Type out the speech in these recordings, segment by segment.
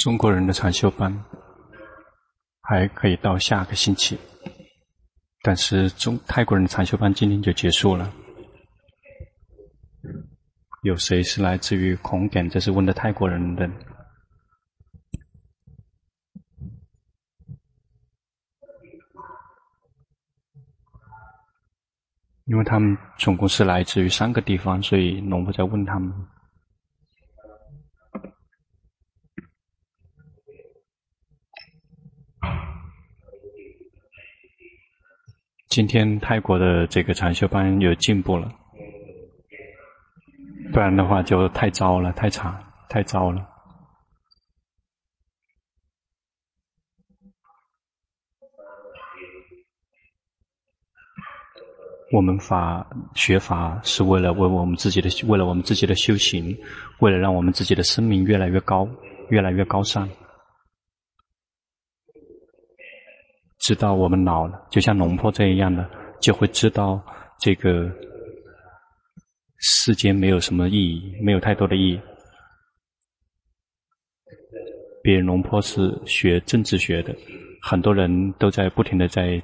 中国人的禅修班还可以到下个星期，但是中泰国人的禅修班今天就结束了。有谁是来自于孔敢？这是问的泰国人的，因为他们总共是来自于三个地方，所以农夫在问他们。今天泰国的这个禅修班有进步了，不然的话就太糟了，太惨，太糟了。我们法学法是为了为我们自己的，为了我们自己的修行，为了让我们自己的生命越来越高，越来越高尚。知道我们老了，就像龙婆这样的，就会知道这个世间没有什么意义，没有太多的意义。别人龙婆是学政治学的，很多人都在不停的在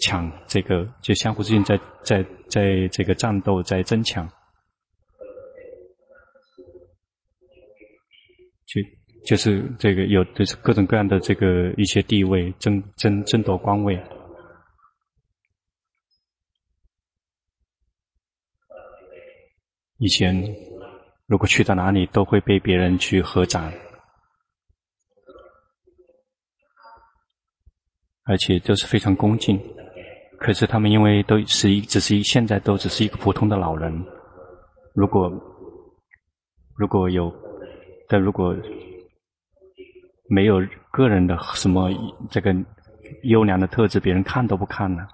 抢这个，就相互之间在在在这个战斗，在争抢。去。就是这个有的是各种各样的这个一些地位争争争夺官位。以前如果去到哪里都会被别人去合掌，而且都是非常恭敬。可是他们因为都是一只是一现在都只是一个普通的老人，如果如果有但如果。没有个人的什么这个优良的特质，别人看都不看了。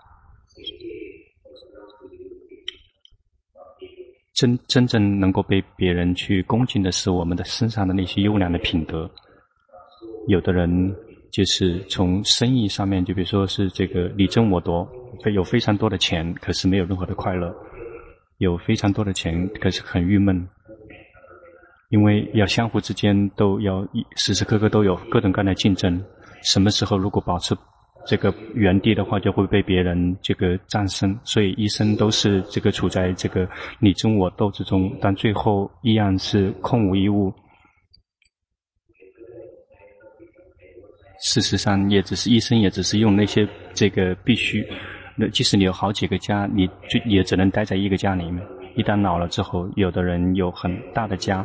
真真正能够被别人去恭敬的是我们的身上的那些优良的品德。有的人就是从生意上面，就比如说是这个你争我夺，有非常多的钱，可是没有任何的快乐；有非常多的钱，可是很郁闷。因为要相互之间都要时时刻刻都有各种各样的竞争，什么时候如果保持这个原地的话，就会被别人这个战胜。所以一生都是这个处在这个你争我斗之中，但最后依然是空无一物。事实上，也只是一生，也只是用那些这个必须。那即使你有好几个家，你就也只能待在一个家里面。一旦老了之后，有的人有很大的家。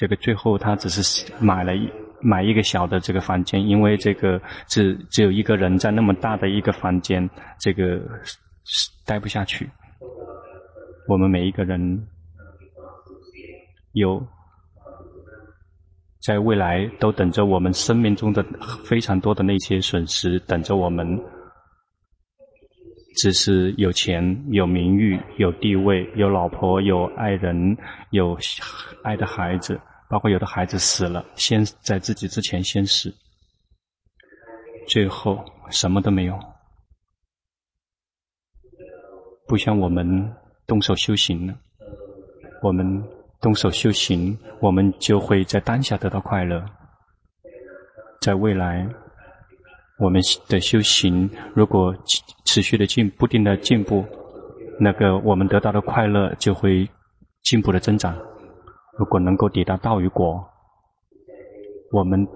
这个最后他只是买了一买一个小的这个房间，因为这个只只有一个人在那么大的一个房间，这个待不下去。我们每一个人有在未来都等着我们生命中的非常多的那些损失等着我们，只是有钱、有名誉、有地位、有老婆、有爱人、有爱的孩子。包括有的孩子死了，先在自己之前先死，最后什么都没有。不像我们动手修行了，我们动手修行，我们就会在当下得到快乐。在未来，我们的修行如果持续的进，不停的进步，那个我们得到的快乐就会进步的增长。如果能够抵达道与果，我们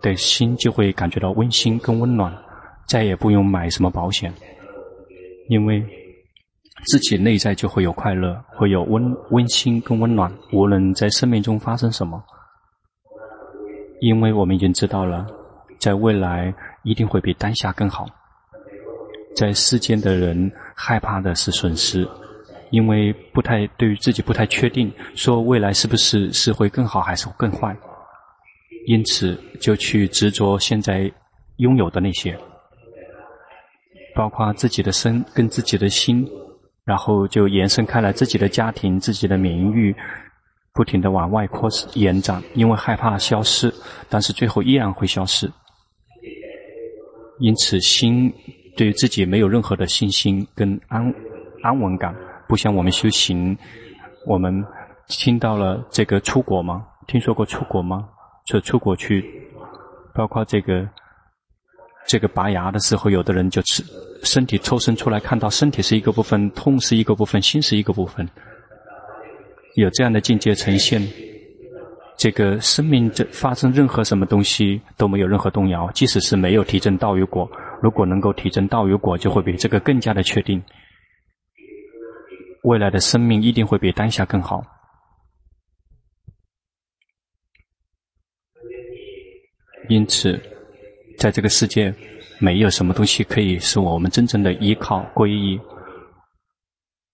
的心就会感觉到温馨跟温暖，再也不用买什么保险，因为自己内在就会有快乐，会有温温馨跟温暖，无论在生命中发生什么，因为我们已经知道了，在未来一定会比当下更好。在世间的人害怕的是损失。因为不太对于自己不太确定，说未来是不是是会更好还是更坏，因此就去执着现在拥有的那些，包括自己的身跟自己的心，然后就延伸开来自己的家庭、自己的名誉，不停地往外扩延展，因为害怕消失，但是最后依然会消失，因此心对于自己没有任何的信心跟安安稳感。不像我们修行，我们听到了这个出国吗？听说过出国吗？就出国去，包括这个这个拔牙的时候，有的人就吃身体抽身出来，看到身体是一个部分，痛是一个部分，心是一个部分，有这样的境界呈现。这个生命这发生任何什么东西都没有任何动摇，即使是没有体证道与果，如果能够体证道与果，就会比这个更加的确定。未来的生命一定会比当下更好。因此，在这个世界，没有什么东西可以使我们真正的依靠皈依。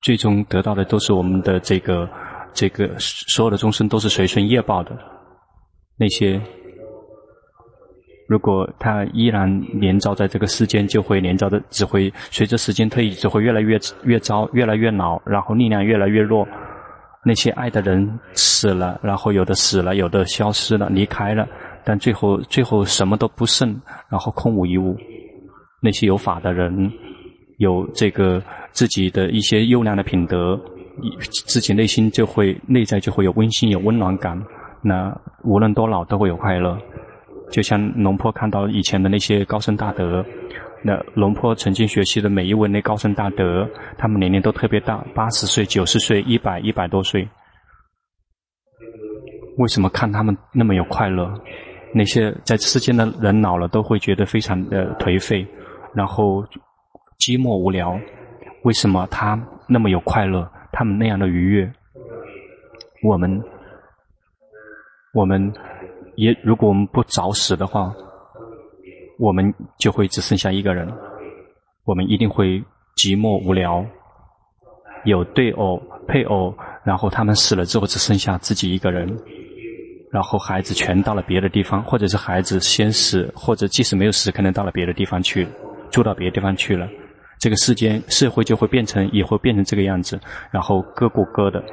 最终得到的都是我们的这个这个所有的众生都是随顺业报的。那些如果他依然连招在这个世间，就会连招的只会随着时间推移，只会越来越越糟，越来越老，然后力量越来越弱。那些爱的人死了，然后有的死了，有的消失了，离开了。但最后，最后什么都不剩，然后空无一物。那些有法的人，有这个自己的一些优良的品德，自己内心就会内在就会有温馨、有温暖感。那无论多老都会有快乐。就像龙坡看到以前的那些高僧大德，那龙坡曾经学习的每一位那高僧大德，他们年龄都特别大，八十岁、九十岁、一百、一百多岁。为什么看他们那么有快乐？那些在世间的人老了都会觉得非常的颓废，然后寂寞无聊。为什么他那么有快乐？他们那样的愉悦。我们，我们也如果我们不早死的话，我们就会只剩下一个人。我们一定会寂寞无聊。有对偶、配偶，然后他们死了之后只剩下自己一个人。然后孩子全到了别的地方，或者是孩子先死，或者即使没有死，可能到了别的地方去，住到别的地方去了。这个世间社会就会变成，也会变成这个样子，然后各过各的。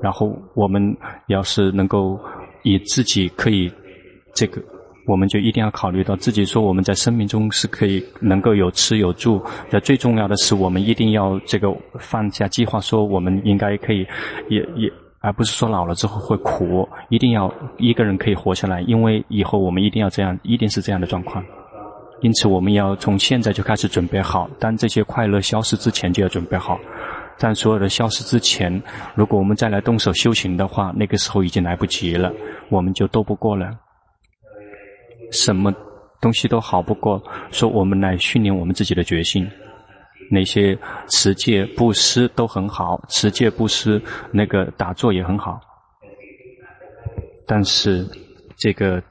然后我们要是能够以自己可以，这个我们就一定要考虑到自己说我们在生命中是可以能够有吃有住。那最重要的是，我们一定要这个放下计划，说我们应该可以也也。而不是说老了之后会苦，一定要一个人可以活下来，因为以后我们一定要这样，一定是这样的状况。因此，我们要从现在就开始准备好，当这些快乐消失之前就要准备好。但所有的消失之前，如果我们再来动手修行的话，那个时候已经来不及了，我们就斗不过了。什么东西都好不过，说我们来训练我们自己的决心。那些持戒布施都很好，持戒布施那个打坐也很好，但是这个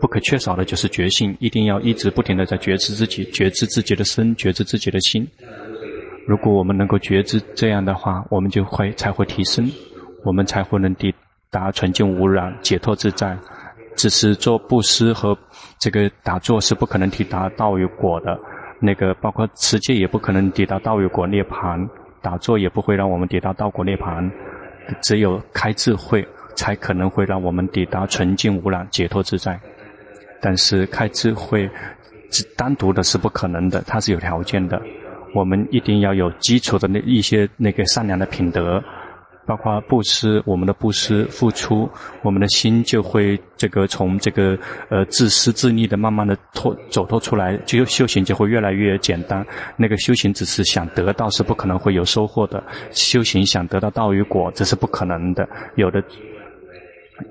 不可缺少的就是觉性，一定要一直不停的在觉知自己，觉知自己的身，觉知自己的心。如果我们能够觉知这样的话，我们就会才会提升，我们才会能抵达纯净无染、解脱自在。只是做布施和这个打坐是不可能抵达道与果的。那个包括持戒也不可能抵达道与果涅槃，打坐也不会让我们抵达道果涅槃，只有开智慧才可能会让我们抵达纯净无染、解脱自在。但是开智慧只单独的是不可能的，它是有条件的。我们一定要有基础的那一些那个善良的品德。包括布施，我们的布施付出，我们的心就会这个从这个呃自私自利的慢慢的脱走脱出来，就修行就会越来越简单。那个修行只是想得到，是不可能会有收获的。修行想得到道与果，这是不可能的。有的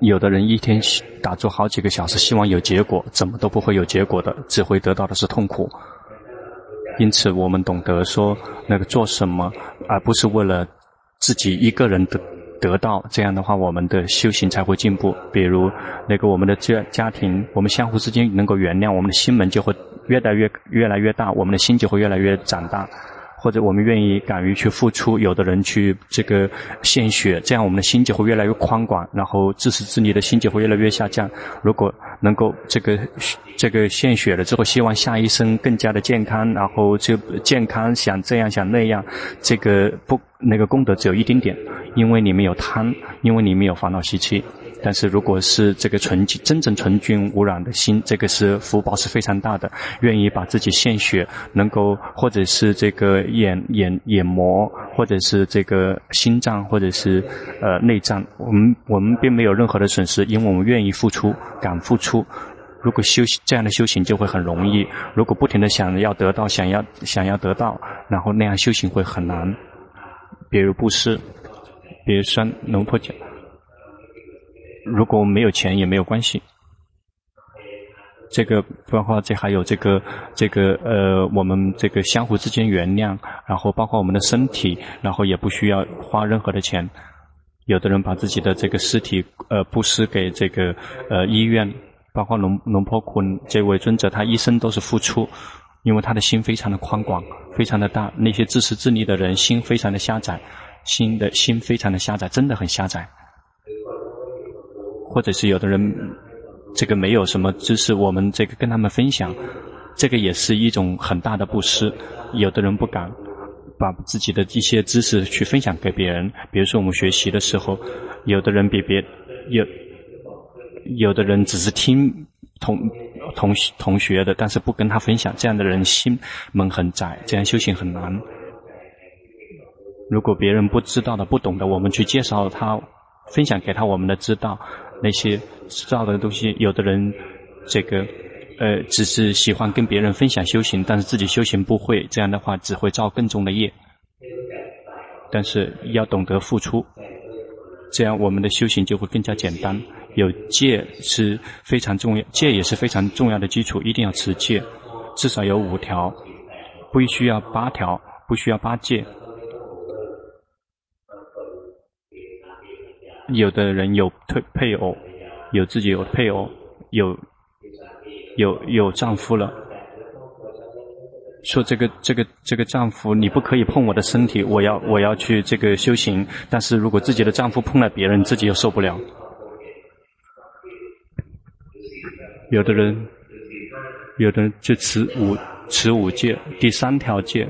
有的人一天打坐好几个小时，希望有结果，怎么都不会有结果的，只会得到的是痛苦。因此，我们懂得说那个做什么，而不是为了。自己一个人得得到，这样的话，我们的修行才会进步。比如，那个我们的家家庭，我们相互之间能够原谅，我们的心门就会越来越越来越大，我们的心就会越来越长大。或者我们愿意敢于去付出，有的人去这个献血，这样我们的心就会越来越宽广，然后自私自利的心就会越来越下降。如果能够这个这个献血了之后，希望下一生更加的健康，然后就健康想这样想那样，这个不那个功德只有一丁点，因为你没有贪，因为你没有烦恼习气。但是如果是这个纯、真正纯净污染的心，这个是福报是非常大的。愿意把自己献血，能够或者是这个眼眼眼膜，或者是这个心脏，或者是呃内脏，我们我们并没有任何的损失，因为我们愿意付出，敢付出。如果修行这样的修行就会很容易。如果不停的想要得到，想要想要得到，然后那样修行会很难。比如布施，比如说龙婆讲，如果没有钱也没有关系。这个包括这还有这个这个呃，我们这个相互之间原谅，然后包括我们的身体，然后也不需要花任何的钱。有的人把自己的这个尸体呃布施给这个呃医院，包括龙龙婆坤这位尊者，他一生都是付出，因为他的心非常的宽广，非常的大。那些自私自利的人心非常的狭窄，心的心非常的狭窄，真的很狭窄。或者是有的人。这个没有什么知识，我们这个跟他们分享，这个也是一种很大的布施。有的人不敢把自己的一些知识去分享给别人，比如说我们学习的时候，有的人比别有有的人只是听同同同学的，但是不跟他分享，这样的人心门很窄，这样修行很难。如果别人不知道的、不懂的，我们去介绍他，分享给他我们的知道。那些知道的东西，有的人这个呃，只是喜欢跟别人分享修行，但是自己修行不会，这样的话只会造更重的业。但是要懂得付出，这样我们的修行就会更加简单。有戒是非常重要，戒也是非常重要的基础，一定要持戒，至少有五条，不需要八条，不需要八戒。有的人有配配偶，有自己有配偶，有有有丈夫了，说这个这个这个丈夫，你不可以碰我的身体，我要我要去这个修行。但是如果自己的丈夫碰了别人，自己又受不了。有的人，有的人就持五持五戒，第三条戒，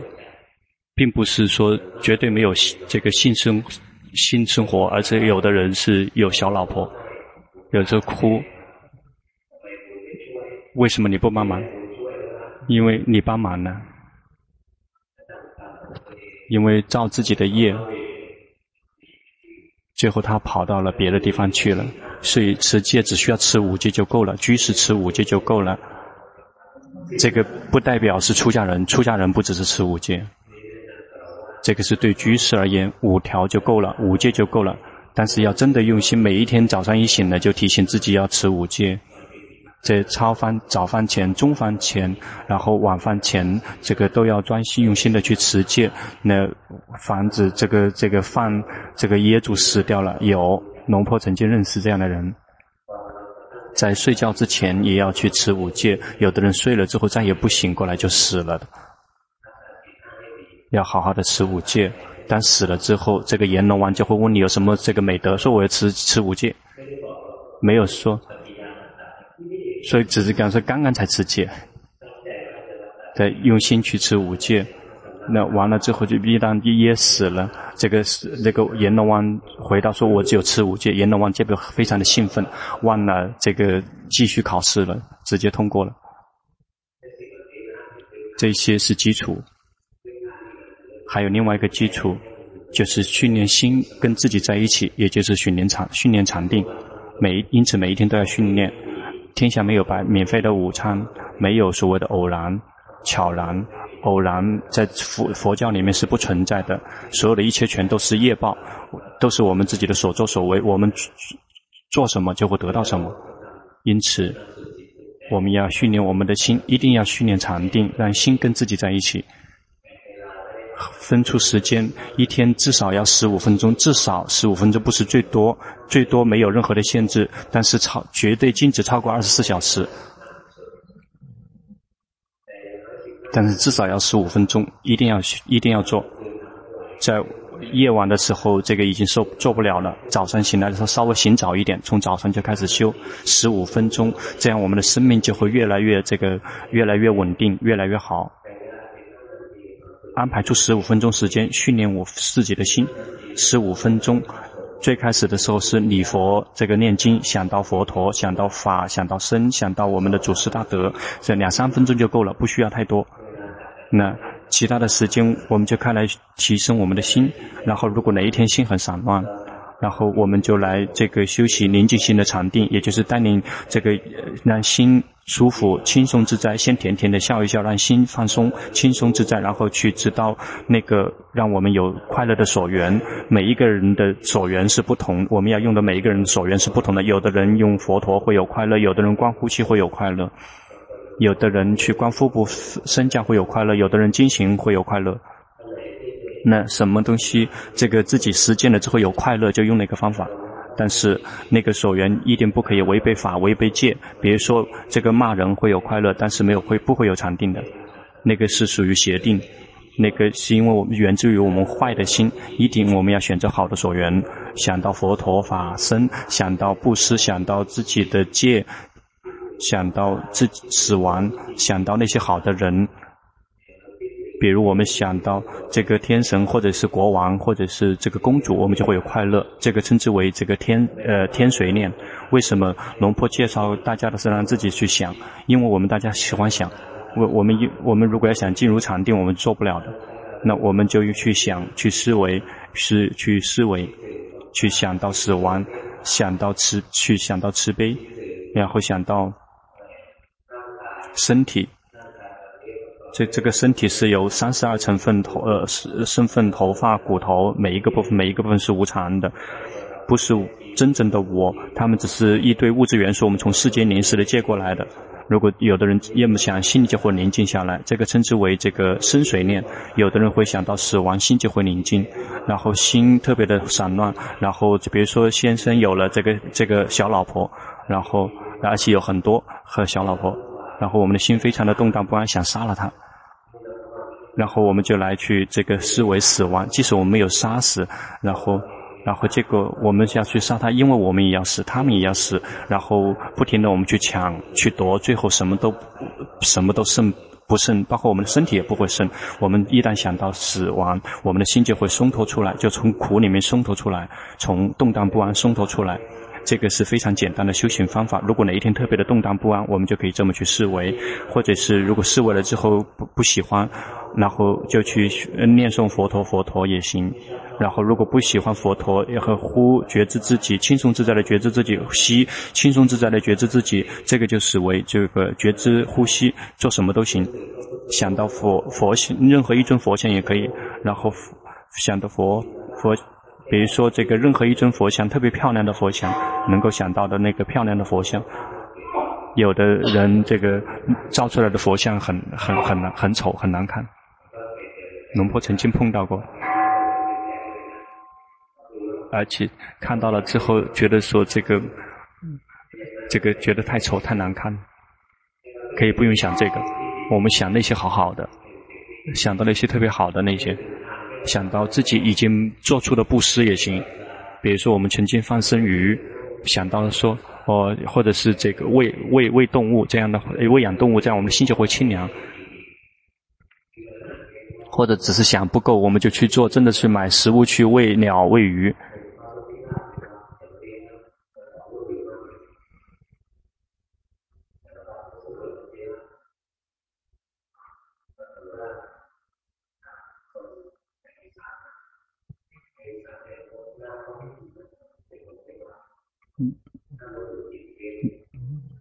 并不是说绝对没有这个性生。性生活，而且有的人是有小老婆，有时候哭。为什么你不帮忙？因为你帮忙了。因为造自己的业，最后他跑到了别的地方去了。所以持戒只需要持五戒就够了，居士持五戒就够了。这个不代表是出家人，出家人不只是持五戒。这个是对居士而言，五条就够了，五戒就够了。但是要真的用心，每一天早上一醒来就提醒自己要持五戒。在超饭早饭前、中饭前，然后晚饭前，这个都要专心用心的去持戒。那防止这个这个饭这个业主死掉了。有农婆曾经认识这样的人，在睡觉之前也要去持五戒。有的人睡了之后再也不醒过来就死了的。要好好的持五戒，但死了之后，这个阎罗王就会问你有什么这个美德，说我要持持五戒，没有说，所以只是讲说刚刚才持戒，在用心去持五戒，那完了之后就一旦噎死了，这个是那个阎罗王回答说我只有持五戒，阎罗王这个非常的兴奋，忘了这个继续考试了，直接通过了，这些是基础。还有另外一个基础，就是训练心跟自己在一起，也就是训练禅训练禅定。每因此每一天都要训练。天下没有白免费的午餐，没有所谓的偶然、巧然。偶然在佛佛教里面是不存在的，所有的一切全都是业报，都是我们自己的所作所为。我们做什么就会得到什么。因此，我们要训练我们的心，一定要训练禅定，让心跟自己在一起。分出时间，一天至少要十五分钟，至少十五分钟不是最多，最多没有任何的限制，但是超绝对禁止超过二十四小时。但是至少要十五分钟，一定要一定要做。在夜晚的时候，这个已经受做不了了。早上醒来的时候，稍微醒早一点，从早上就开始修十五分钟，这样我们的生命就会越来越这个越来越稳定，越来越好。安排出十五分钟时间训练我自己的心，十五分钟。最开始的时候是礼佛，这个念经，想到佛陀，想到法，想到身，想到我们的祖师大德，这两三分钟就够了，不需要太多。那其他的时间我们就开来提升我们的心。然后如果哪一天心很散乱，然后我们就来这个休息宁静心的禅定，也就是带领这个让心舒服、轻松自在，先甜甜的笑一笑，让心放松、轻松自在，然后去知道那个让我们有快乐的所缘。每一个人的所缘是不同，我们要用的每一个人所缘是不同的。有的人用佛陀会有快乐，有的人观呼吸会有快乐，有的人去观腹部升降会有快乐，有的人经行会有快乐。那什么东西，这个自己实践了之后有快乐，就用那个方法。但是那个所缘一定不可以违背法、违背戒。比如说，这个骂人会有快乐，但是没有会不会有禅定的，那个是属于邪定。那个是因为我们源自于我们坏的心，一定我们要选择好的所缘，想到佛陀法身，想到布施，想到自己的戒，想到自己死亡，想到那些好的人。比如我们想到这个天神，或者是国王，或者是这个公主，我们就会有快乐。这个称之为这个天呃天随念。为什么龙婆介绍大家的是让自己去想？因为我们大家喜欢想。我我们一我们如果要想进入禅定，我们做不了的。那我们就去想，去思维，是去思维，去想到死亡，想到慈，去想到慈悲，然后想到身体。这这个身体是由三十二成分头呃身份头发骨头每一个部分每一个部分是无常的，不是真正的我，他们只是一堆物质元素，我们从世间临时的借过来的。如果有的人要么想心里就会宁静下来，这个称之为这个深水念。有的人会想到死亡，心就会宁静，然后心特别的散乱，然后就比如说先生有了这个这个小老婆，然后而且有很多和小老婆，然后我们的心非常的动荡不安，想杀了他。然后我们就来去这个思维死亡，即使我们没有杀死，然后，然后结果我们要去杀他，因为我们也要死，他们也要死，然后不停的我们去抢去夺，最后什么都什么都剩不剩，包括我们的身体也不会剩。我们一旦想到死亡，我们的心就会松脱出来，就从苦里面松脱出来，从动荡不安松脱出来。这个是非常简单的修行方法。如果哪一天特别的动荡不安，我们就可以这么去思维，或者是如果思维了之后不不喜欢，然后就去念诵佛陀，佛陀也行。然后如果不喜欢佛陀，也和呼觉知自己，轻松自在的觉知自己吸，轻松自在的觉知自己，这个就视为这个觉知呼吸，做什么都行。想到佛佛像，任何一尊佛像也可以。然后想到佛佛。比如说，这个任何一尊佛像，特别漂亮的佛像，能够想到的那个漂亮的佛像，有的人这个造出来的佛像很很很难很丑很难看。龙婆曾经碰到过，而且看到了之后，觉得说这个这个觉得太丑太难看，可以不用想这个，我们想那些好好的，想到那些特别好的那些。想到自己已经做出的布施也行，比如说我们曾经放生鱼，想到说哦，或者是这个喂喂喂动物这样的喂养动物，这样我们的心就会清凉。或者只是想不够，我们就去做，真的是买食物去喂鸟喂鱼。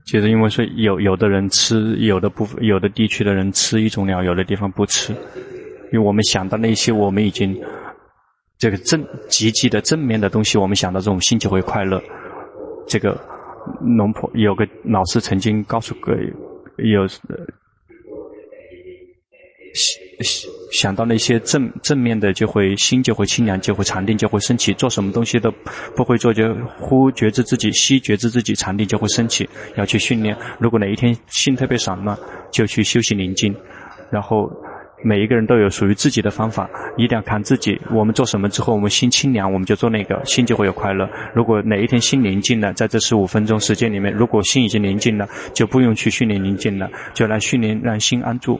其实，因为说有有的人吃，有的部分有的地区的人吃一种鸟，有的地方不吃。因为我们想到那些我们已经这个正积极的正面的东西，我们想到这种心就会快乐。这个农婆有个老师曾经告诉过有呃。想到那些正正面的，就会心就会清凉，就会禅定就会升起。做什么东西都不会做，就呼觉知自己，吸觉知自己，禅定就会升起。要去训练。如果哪一天心特别散乱，就去休息宁静。然后每一个人都有属于自己的方法，一定要看自己。我们做什么之后，我们心清凉，我们就做那个，心就会有快乐。如果哪一天心宁静了，在这十五分钟时间里面，如果心已经宁静了，就不用去训练宁静了，就来训练让心安住。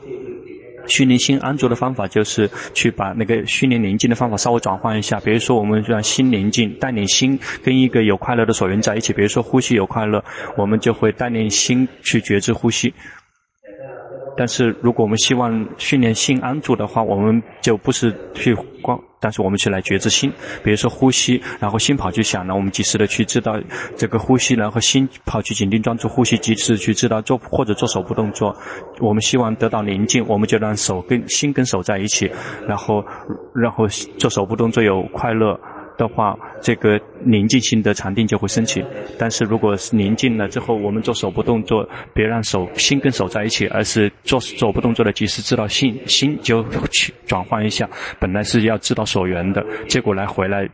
训练心安卓的方法，就是去把那个训练宁静的方法稍微转换一下。比如说，我们让心宁静，带领心跟一个有快乐的所缘在一起。比如说，呼吸有快乐，我们就会带领心去觉知呼吸。但是如果我们希望训练心安住的话，我们就不是去光，但是我们去来觉知心。比如说呼吸，然后心跑去想了，我们及时的去知道这个呼吸，然后心跑去紧盯专注呼吸，及时去知道做或者做手部动作。我们希望得到宁静，我们就让手跟心跟手在一起，然后然后做手部动作有快乐。的话，这个宁静心的禅定就会升起。但是如果是宁静了之后，我们做手部动作，别让手心跟手在一起，而是做手部动作的及时知道心，心就去转换一下。本来是要知道所缘的，结果来回来。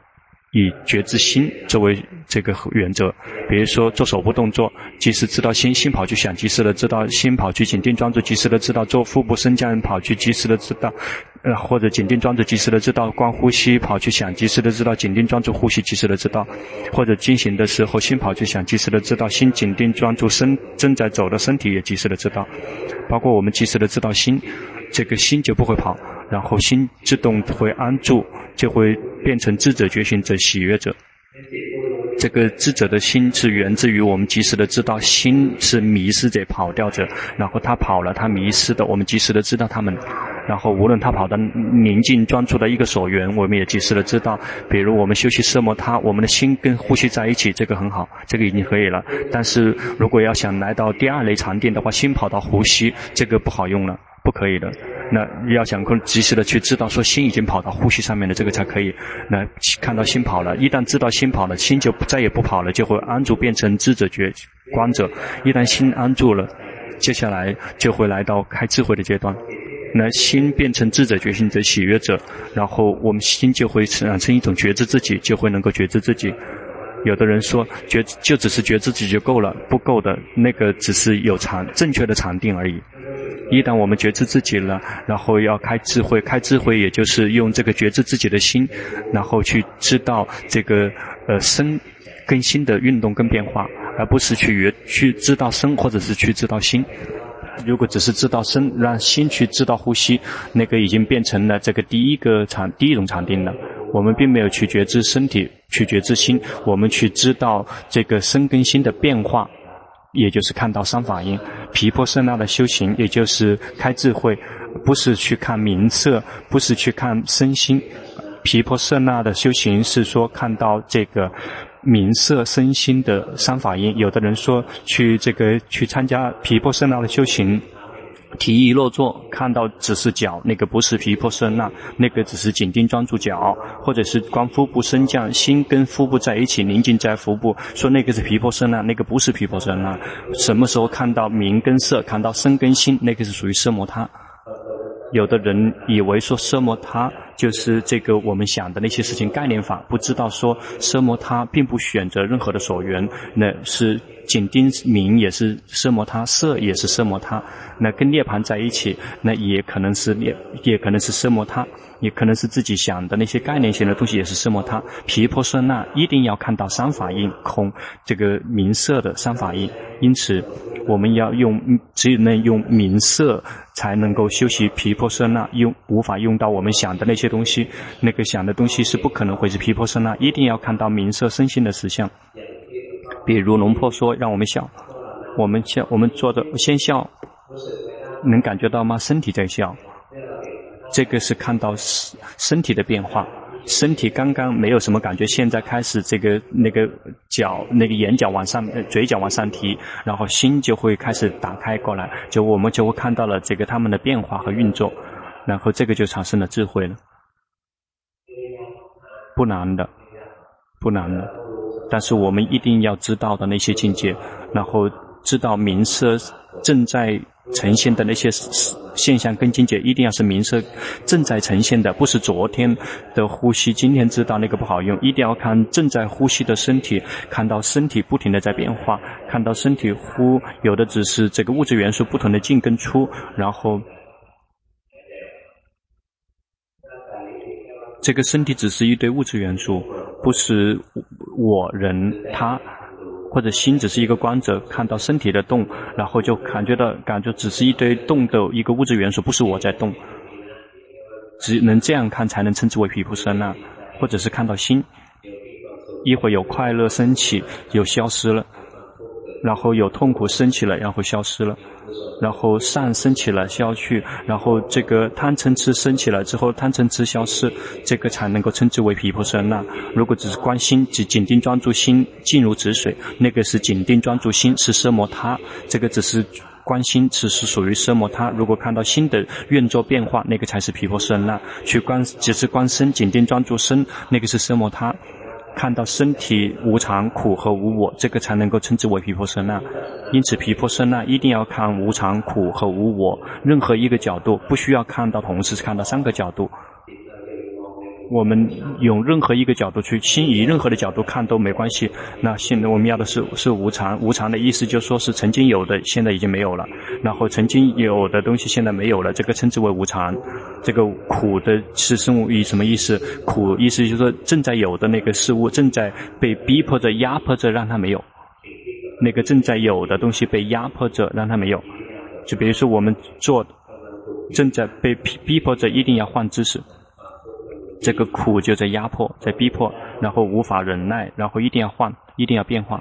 以觉知心作为这个原则，比如说做手部动作，及时知道心，心跑去想，及时的知道心跑去紧盯专注，及时的知道做腹部升降跑去，及时的知道，呃或者紧盯专注，及时的知道观呼吸跑去想，及时的知道紧盯专注呼吸，及时的知道，或者进行的时候心跑去想，及时的知道心紧盯专注身正在走的身体也及时的知道，包括我们及时的知道心，这个心就不会跑。然后心自动会安住，就会变成智者、觉醒者、喜悦者。这个智者的心是源自于我们及时的知道心是迷失者、跑掉者，然后他跑了，他迷失的，我们及时的知道他们。然后无论他跑到宁静专注的一个所缘，我们也及时的知道。比如我们休息色摩他，我们的心跟呼吸在一起，这个很好，这个已经可以了。但是如果要想来到第二类禅定的话，心跑到呼吸，这个不好用了。不可以的，那要想更及时的去知道说心已经跑到呼吸上面了，这个才可以。那看到心跑了，一旦知道心跑了，心就再也不跑了，就会安住变成智者觉观者。一旦心安住了，接下来就会来到开智慧的阶段。那心变成智者觉醒者喜悦者，然后我们心就会产生一种觉知自己，就会能够觉知自己。有的人说觉就只是觉自己就够了，不够的，那个只是有禅正确的禅定而已。一旦我们觉知自己了，然后要开智慧，开智慧也就是用这个觉知自己的心，然后去知道这个呃身跟心的运动跟变化，而不是去去知道身或者是去知道心。如果只是知道身，让心去知道呼吸，那个已经变成了这个第一个场第一种场定了。我们并没有去觉知身体，去觉知心，我们去知道这个身跟心的变化。也就是看到三法印，毗婆舍那的修行，也就是开智慧，不是去看名色，不是去看身心。毗婆舍那的修行是说看到这个名色身心的三法印。有的人说去这个去参加毗婆舍那的修行。提议落座，看到只是脚，那个不是皮婆舍那，那个只是紧盯专注脚，或者是观腹部升降，心跟腹部在一起宁静在腹部，说那个是皮婆舍那，那个不是皮婆舍那。什么时候看到名跟色，看到身跟心，那个是属于奢摩他。有的人以为说奢摩他就是这个我们想的那些事情概念法，不知道说奢摩他并不选择任何的所缘，那是紧盯名也是奢摩他，色也是奢摩他，那跟涅槃在一起，那也可能是涅，也可能是奢摩他。也可能是自己想的那些概念性的东西，也是奢摩他。毗婆舍那一定要看到三法印空，这个名色的三法印。因此，我们要用，只能用名色才能够修习毗婆舍那，用无法用到我们想的那些东西。那个想的东西是不可能会是毗婆舍那，一定要看到名色身心的实相。比如龙婆说，让我们笑，我们笑，我们做的先笑，能感觉到吗？身体在笑。这个是看到身身体的变化，身体刚刚没有什么感觉，现在开始这个那个角那个眼角往上，嘴角往上提，然后心就会开始打开过来，就我们就会看到了这个他们的变化和运作，然后这个就产生了智慧了，不难的，不难的，但是我们一定要知道的那些境界，然后知道名色正在。呈现的那些现象跟境界，一定要是名色正在呈现的，不是昨天的呼吸，今天知道那个不好用，一定要看正在呼吸的身体，看到身体不停的在变化，看到身体呼有的只是这个物质元素不同的进跟出，然后这个身体只是一堆物质元素，不是我人他。或者心只是一个观者，看到身体的动，然后就感觉到感觉只是一堆动的一个物质元素，不是我在动。只能这样看，才能称之为毗婆舍那，或者是看到心，一会有快乐升起，又消失了。然后有痛苦升起了，然后消失了，然后善升起了消去，然后这个贪嗔痴升起来之后，贪嗔痴消失，这个才能够称之为毗婆舍那。如果只是关心，只紧盯专注心静如止水，那个是紧盯专注心是奢摩他，这个只是关心，只是属于奢摩他。如果看到心的运作变化，那个才是毗婆舍那。去观只是观身，紧盯专注身，那个是奢摩他。看到身体无常、苦和无我，这个才能够称之为皮婆舍那。因此，皮婆舍那一定要看无常、苦和无我，任何一个角度不需要看到同时看到三个角度。我们用任何一个角度去，心以任何的角度看都没关系。那现在我们要的是是无常，无常的意思就说是曾经有的，现在已经没有了。然后曾经有的东西现在没有了，这个称之为无常。这个苦的是生物以什么意思？苦意思就是说正在有的那个事物正在被逼迫着、压迫着让它没有。那个正在有的东西被压迫着让它没有。就比如说我们做正在被逼迫着一定要换姿势。这个苦就在压迫，在逼迫，然后无法忍耐，然后一定要换，一定要变化。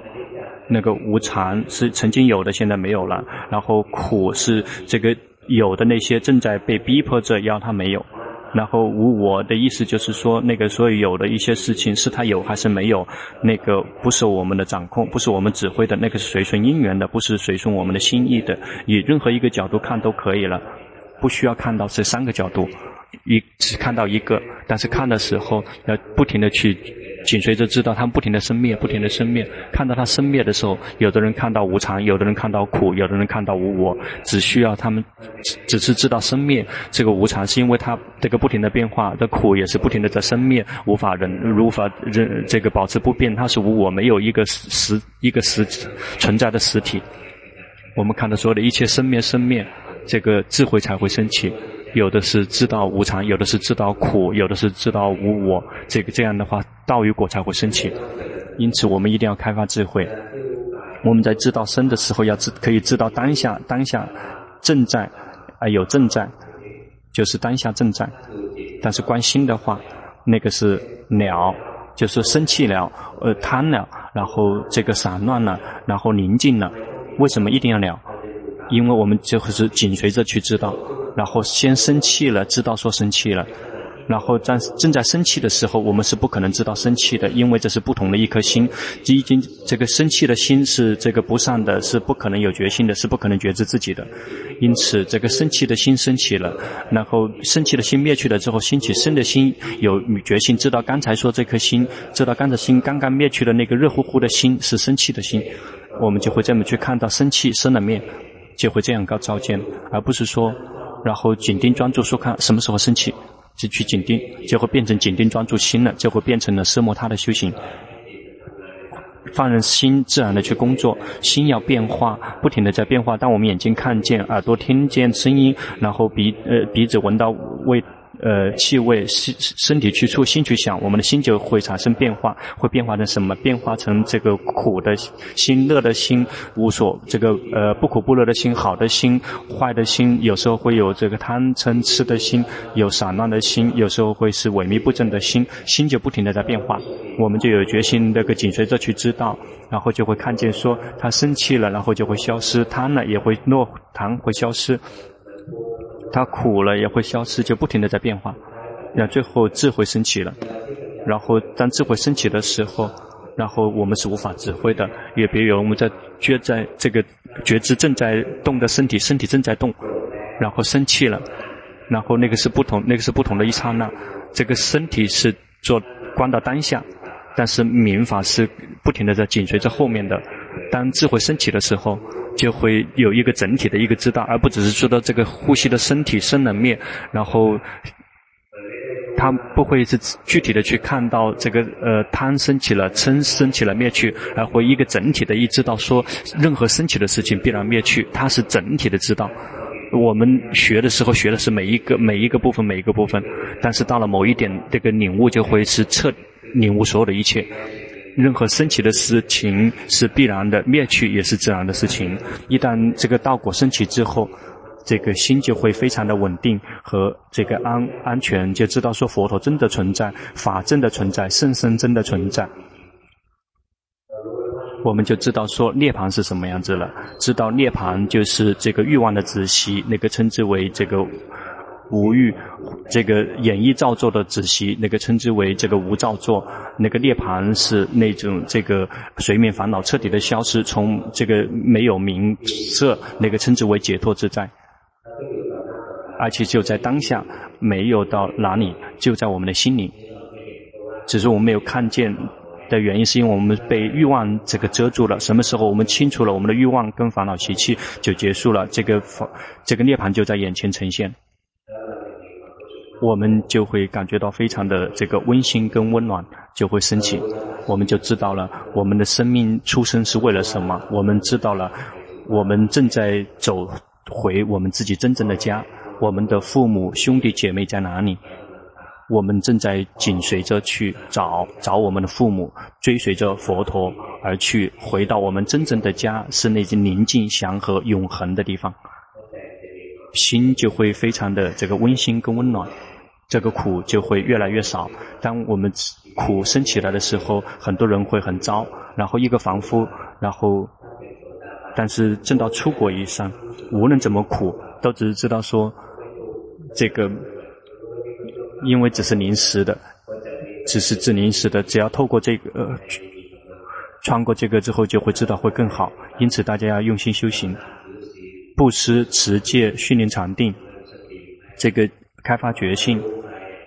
那个无常是曾经有的，现在没有了。然后苦是这个有的那些正在被逼迫着要它没有。然后无我的意思就是说，那个所有有的一些事情是它有还是没有，那个不受我们的掌控，不是我们指挥的，那个是随顺因缘的，不是随顺我们的心意的。以任何一个角度看都可以了，不需要看到这三个角度。一只看到一个，但是看的时候要不停的去紧随着知道它们不停的生灭，不停的生灭。看到它生灭的时候，有的人看到无常，有的人看到苦，有的人看到无我。只需要他们只只是知道生灭，这个无常是因为它这个不停的变化，的苦也是不停的在生灭，无法忍，无法忍这个保持不变，它是无我，没有一个实一个实存在的实体。我们看到所有的一切生灭生灭，这个智慧才会升起。有的是知道无常，有的是知道苦，有的是知道无我。这个这样的话，道与果才会升起。因此，我们一定要开发智慧。我们在知道生的时候，要知可以知道当下，当下正在啊有正在，就是当下正在。但是观心的话，那个是了，就是生气了，呃贪了，然后这个散乱了，然后宁静了。为什么一定要了？因为我们就是紧随着去知道。然后先生气了，知道说生气了，然后在正在生气的时候，我们是不可能知道生气的，因为这是不同的一颗心。已经这个生气的心是这个不善的，是不可能有决心的，是不可能觉知自己的。因此，这个生气的心升起了，然后生气的心灭去了之后，兴起生的心有决心，知道刚才说这颗心，知道刚才心刚刚灭去的那个热乎乎的心是生气的心，我们就会这么去看到生气生了灭，就会这样高照见，而不是说。然后紧盯专注说看什么时候升起，就去紧盯，就会变成紧盯专注心了，就会变成了奢摩他的修行。放任心自然的去工作，心要变化，不停的在变化。当我们眼睛看见，耳朵听见声音，然后鼻呃鼻子闻到味。呃，气味，身身体去触，心去想，我们的心就会产生变化，会变化成什么？变化成这个苦的心、乐的心、无所这个呃不苦不乐的心、好的心、坏的心，有时候会有这个贪嗔痴的心，有散乱的心，有时候会是萎靡不振的心，心就不停的在变化，我们就有决心那个紧随着去知道，然后就会看见说他生气了，然后就会消失，贪了也会落贪会消失。他苦了也会消失，就不停的在变化，然后最后智慧升起了，然后当智慧升起的时候，然后我们是无法指挥的，也比如我们在觉在这个觉知正在动的身体，身体正在动，然后生气了，然后那个是不同，那个是不同的一刹那，这个身体是做观到当下，但是明法是不停的在紧随着后面的，当智慧升起的时候。就会有一个整体的一个知道，而不只是知道这个呼吸的身体生了灭，然后他不会是具体的去看到这个呃贪升起了，嗔升起了灭去，而会一个整体的一知道说任何升起的事情必然灭去，它是整体的知道。我们学的时候学的是每一个每一个部分每一个部分，但是到了某一点这个领悟就会是彻领悟所有的一切。任何升起的事情是必然的，灭去也是自然的事情。一旦这个道果升起之后，这个心就会非常的稳定和这个安安全，就知道说佛陀真的存在，法真的存在，圣僧真的存在。我们就知道说涅槃是什么样子了。知道涅槃就是这个欲望的止息，那个称之为这个无欲；这个演绎造作的子息，那个称之为这个无造作。那个涅槃是那种这个随眠烦恼彻底的消失，从这个没有名色，那个称之为解脱自在。而且就在当下，没有到哪里，就在我们的心里。只是我们没有看见的原因，是因为我们被欲望这个遮住了。什么时候我们清除了我们的欲望跟烦恼习气，就结束了。这个这个涅槃就在眼前呈现，我们就会感觉到非常的这个温馨跟温暖就会升起。我们就知道了我们的生命出生是为了什么。我们知道了，我们正在走回我们自己真正的家。我们的父母兄弟姐妹在哪里？我们正在紧随着去找找我们的父母，追随着佛陀而去，回到我们真正的家，是那些宁静、祥和、永恒的地方。心就会非常的这个温馨跟温暖，这个苦就会越来越少。当我们苦升起来的时候，很多人会很糟，然后一个凡夫，然后，但是证到出国以上，无论怎么苦，都只是知道说。这个，因为只是临时的，只是治临时的，只要透过这个，呃，穿过这个之后，就会知道会更好。因此，大家要用心修行，布施、持戒、训练禅定，这个开发觉性。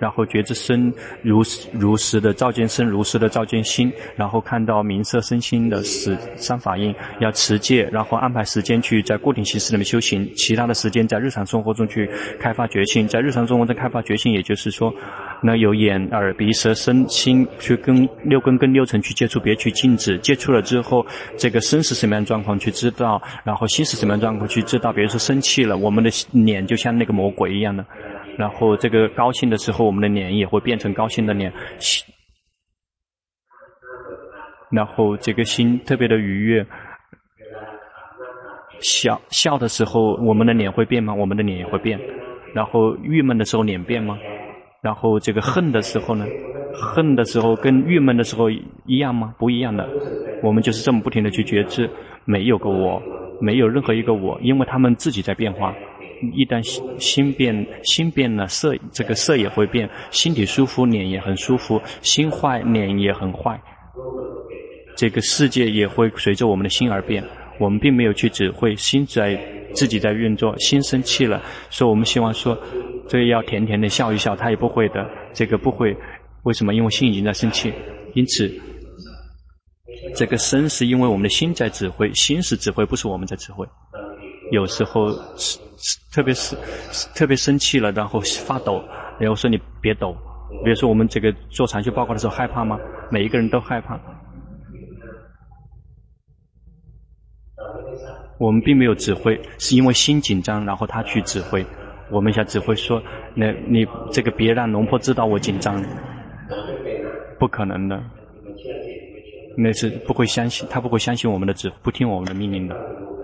然后觉知身如如实的照见身，如实的照见心，然后看到名色身心的十三法印，要持戒，然后安排时间去在固定形式里面修行，其他的时间在日常生活中去开发觉性，在日常生活中开发觉性，也就是说，那有眼耳鼻舌身心去跟六根跟六尘去接触，别去禁止，接触了之后，这个身是什么样的状况去知道，然后心是什么样状况去知道，比如说生气了，我们的脸就像那个魔鬼一样的。然后这个高兴的时候，我们的脸也会变成高兴的脸。然后这个心特别的愉悦。笑笑的时候，我们的脸会变吗？我们的脸也会变。然后郁闷的时候，脸变吗？然后这个恨的时候呢？恨的时候跟郁闷的时候一样吗？不一样的。我们就是这么不停的去觉知，没有个我，没有任何一个我，因为他们自己在变化。一旦心心变，心变了，色这个色也会变。心体舒服，脸也很舒服；心坏，脸也很坏。这个世界也会随着我们的心而变。我们并没有去指挥，心在自己在运作。心生气了，所以我们希望说，这要甜甜的笑一笑，他也不会的。这个不会，为什么？因为心已经在生气。因此，这个生是因为我们的心在指挥，心是指挥，不是我们在指挥。有时候是，特别是特别生气了，然后发抖。然后说你别抖。比如说我们这个做禅修报告的时候害怕吗？每一个人都害怕。我们并没有指挥，是因为心紧张，然后他去指挥。我们想指挥说，那你这个别让龙婆知道我紧张，不可能的。那是不会相信，他不会相信我们的指，不听我们的命令的。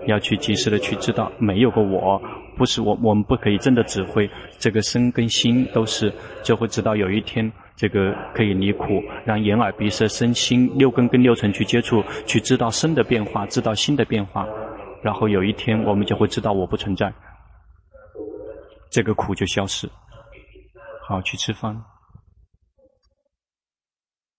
要去及时的去知道，没有个我，不是我，我们不可以真的指挥。这个身跟心都是，就会知道有一天，这个可以离苦，让眼耳鼻舌身心六根跟六尘去接触，去知道身的变化，知道心的变化，然后有一天我们就会知道我不存在，这个苦就消失。好，去吃饭。